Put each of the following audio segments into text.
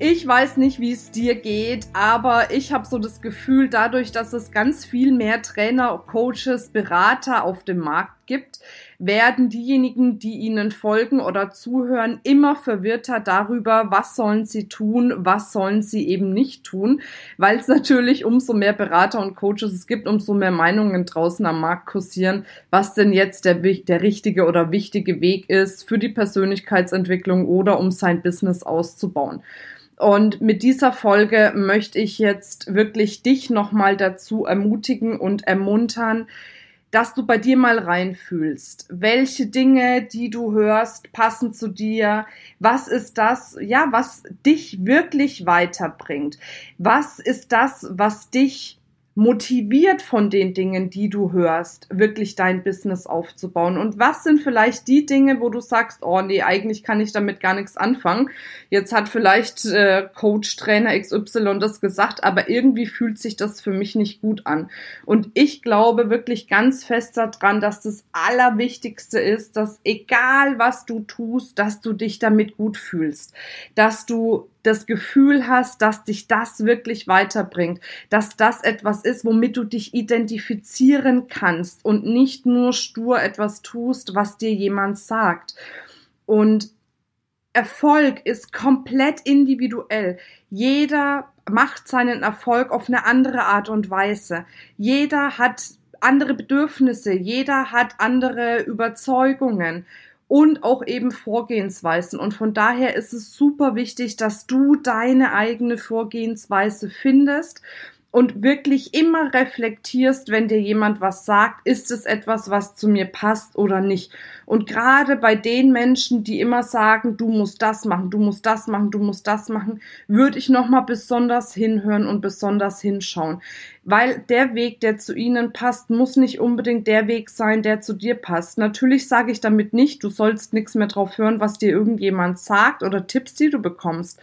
Ich weiß nicht, wie es dir geht, aber ich habe so das Gefühl, dadurch, dass es ganz viel mehr Trainer, Coaches, Berater auf dem Markt gibt, werden diejenigen, die ihnen folgen oder zuhören, immer verwirrter darüber, was sollen sie tun, was sollen sie eben nicht tun, weil es natürlich umso mehr Berater und Coaches es gibt, umso mehr Meinungen draußen am Markt kursieren, was denn jetzt der, der richtige oder wichtige Weg ist für die Persönlichkeitsentwicklung oder um sein Business auszubauen. Und mit dieser Folge möchte ich jetzt wirklich dich nochmal dazu ermutigen und ermuntern, dass du bei dir mal reinfühlst. Welche Dinge, die du hörst, passen zu dir? Was ist das, ja, was dich wirklich weiterbringt? Was ist das, was dich motiviert von den Dingen, die du hörst, wirklich dein Business aufzubauen? Und was sind vielleicht die Dinge, wo du sagst, oh nee, eigentlich kann ich damit gar nichts anfangen. Jetzt hat vielleicht äh, Coach, Trainer XY das gesagt, aber irgendwie fühlt sich das für mich nicht gut an. Und ich glaube wirklich ganz fest daran, dass das Allerwichtigste ist, dass egal was du tust, dass du dich damit gut fühlst, dass du das Gefühl hast, dass dich das wirklich weiterbringt, dass das etwas ist, womit du dich identifizieren kannst und nicht nur stur etwas tust, was dir jemand sagt. Und Erfolg ist komplett individuell. Jeder macht seinen Erfolg auf eine andere Art und Weise. Jeder hat andere Bedürfnisse, jeder hat andere Überzeugungen und auch eben Vorgehensweisen. Und von daher ist es super wichtig, dass du deine eigene Vorgehensweise findest und wirklich immer reflektierst, wenn dir jemand was sagt, ist es etwas, was zu mir passt oder nicht. Und gerade bei den Menschen, die immer sagen, du musst das machen, du musst das machen, du musst das machen, würde ich nochmal besonders hinhören und besonders hinschauen. Weil der Weg, der zu ihnen passt, muss nicht unbedingt der Weg sein, der zu dir passt. Natürlich sage ich damit nicht, du sollst nichts mehr drauf hören, was dir irgendjemand sagt oder Tipps, die du bekommst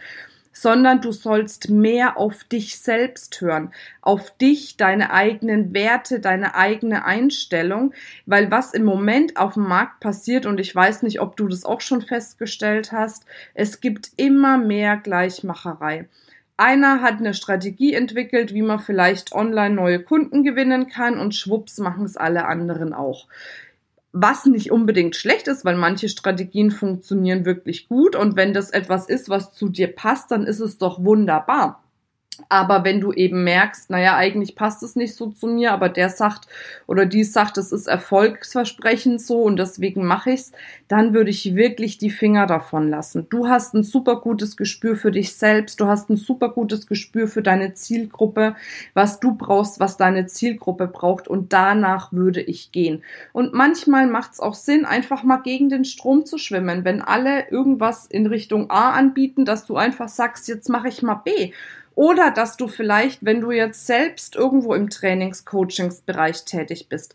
sondern du sollst mehr auf dich selbst hören, auf dich, deine eigenen Werte, deine eigene Einstellung, weil was im Moment auf dem Markt passiert, und ich weiß nicht, ob du das auch schon festgestellt hast, es gibt immer mehr Gleichmacherei. Einer hat eine Strategie entwickelt, wie man vielleicht online neue Kunden gewinnen kann und schwupps machen es alle anderen auch was nicht unbedingt schlecht ist, weil manche Strategien funktionieren wirklich gut und wenn das etwas ist, was zu dir passt, dann ist es doch wunderbar. Aber wenn du eben merkst, naja, eigentlich passt es nicht so zu mir, aber der sagt oder die sagt, es ist erfolgsversprechend so und deswegen mache ich's, dann würde ich wirklich die Finger davon lassen. Du hast ein super gutes Gespür für dich selbst, du hast ein super gutes Gespür für deine Zielgruppe, was du brauchst, was deine Zielgruppe braucht und danach würde ich gehen. Und manchmal macht es auch Sinn, einfach mal gegen den Strom zu schwimmen, wenn alle irgendwas in Richtung A anbieten, dass du einfach sagst, jetzt mache ich mal B oder dass du vielleicht, wenn du jetzt selbst irgendwo im Trainings-Coachings-Bereich tätig bist,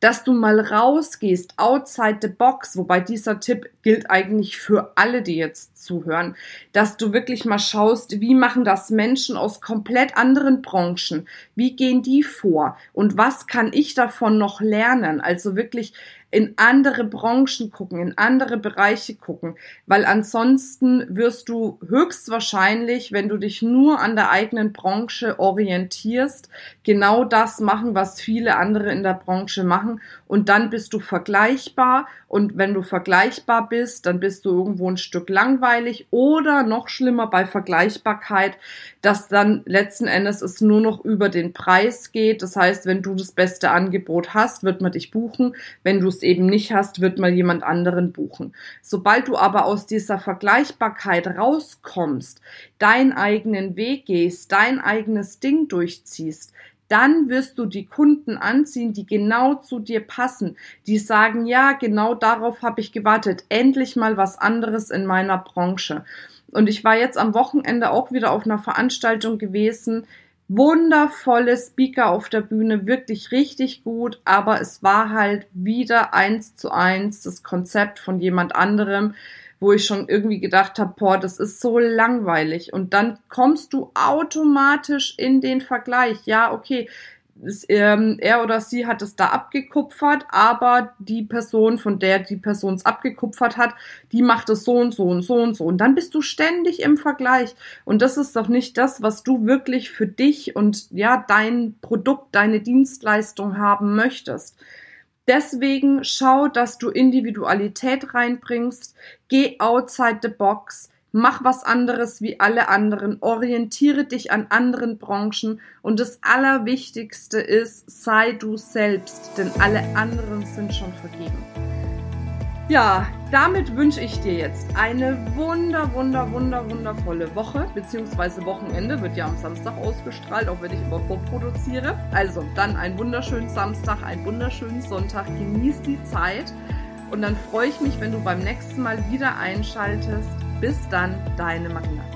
dass du mal rausgehst, outside the box, wobei dieser Tipp gilt eigentlich für alle, die jetzt zuhören, dass du wirklich mal schaust, wie machen das Menschen aus komplett anderen Branchen, wie gehen die vor und was kann ich davon noch lernen? Also wirklich in andere Branchen gucken, in andere Bereiche gucken, weil ansonsten wirst du höchstwahrscheinlich, wenn du dich nur an der eigenen Branche orientierst, genau das machen, was viele andere in der Branche machen und dann bist du vergleichbar und wenn du vergleichbar bist, dann bist du irgendwo ein Stück langweilig oder noch schlimmer bei Vergleichbarkeit, dass dann letzten Endes es nur noch über den Preis geht. Das heißt, wenn du das beste Angebot hast, wird man dich buchen. Wenn du es eben nicht hast, wird mal jemand anderen buchen. Sobald du aber aus dieser Vergleichbarkeit rauskommst, deinen eigenen Weg gehst, dein eigenes Ding durchziehst, dann wirst du die Kunden anziehen, die genau zu dir passen, die sagen, ja, genau darauf habe ich gewartet, endlich mal was anderes in meiner Branche. Und ich war jetzt am Wochenende auch wieder auf einer Veranstaltung gewesen, wundervolle Speaker auf der Bühne, wirklich richtig gut, aber es war halt wieder eins zu eins das Konzept von jemand anderem, wo ich schon irgendwie gedacht habe, boah, das ist so langweilig. Und dann kommst du automatisch in den Vergleich. Ja, okay, ist, ähm, er oder sie hat es da abgekupfert, aber die Person, von der die Person es abgekupfert hat, die macht es so und so und so und so. Und dann bist du ständig im Vergleich. Und das ist doch nicht das, was du wirklich für dich und ja, dein Produkt, deine Dienstleistung haben möchtest. Deswegen schau, dass du Individualität reinbringst, geh outside the box, mach was anderes wie alle anderen, orientiere dich an anderen Branchen und das Allerwichtigste ist, sei du selbst, denn alle anderen sind schon vergeben. Ja, damit wünsche ich dir jetzt eine wunder, wunder, wunder, wundervolle Woche, beziehungsweise Wochenende, wird ja am Samstag ausgestrahlt, auch wenn ich immer vorproduziere. Also dann einen wunderschönen Samstag, einen wunderschönen Sonntag, genieß die Zeit und dann freue ich mich, wenn du beim nächsten Mal wieder einschaltest. Bis dann, deine Marina.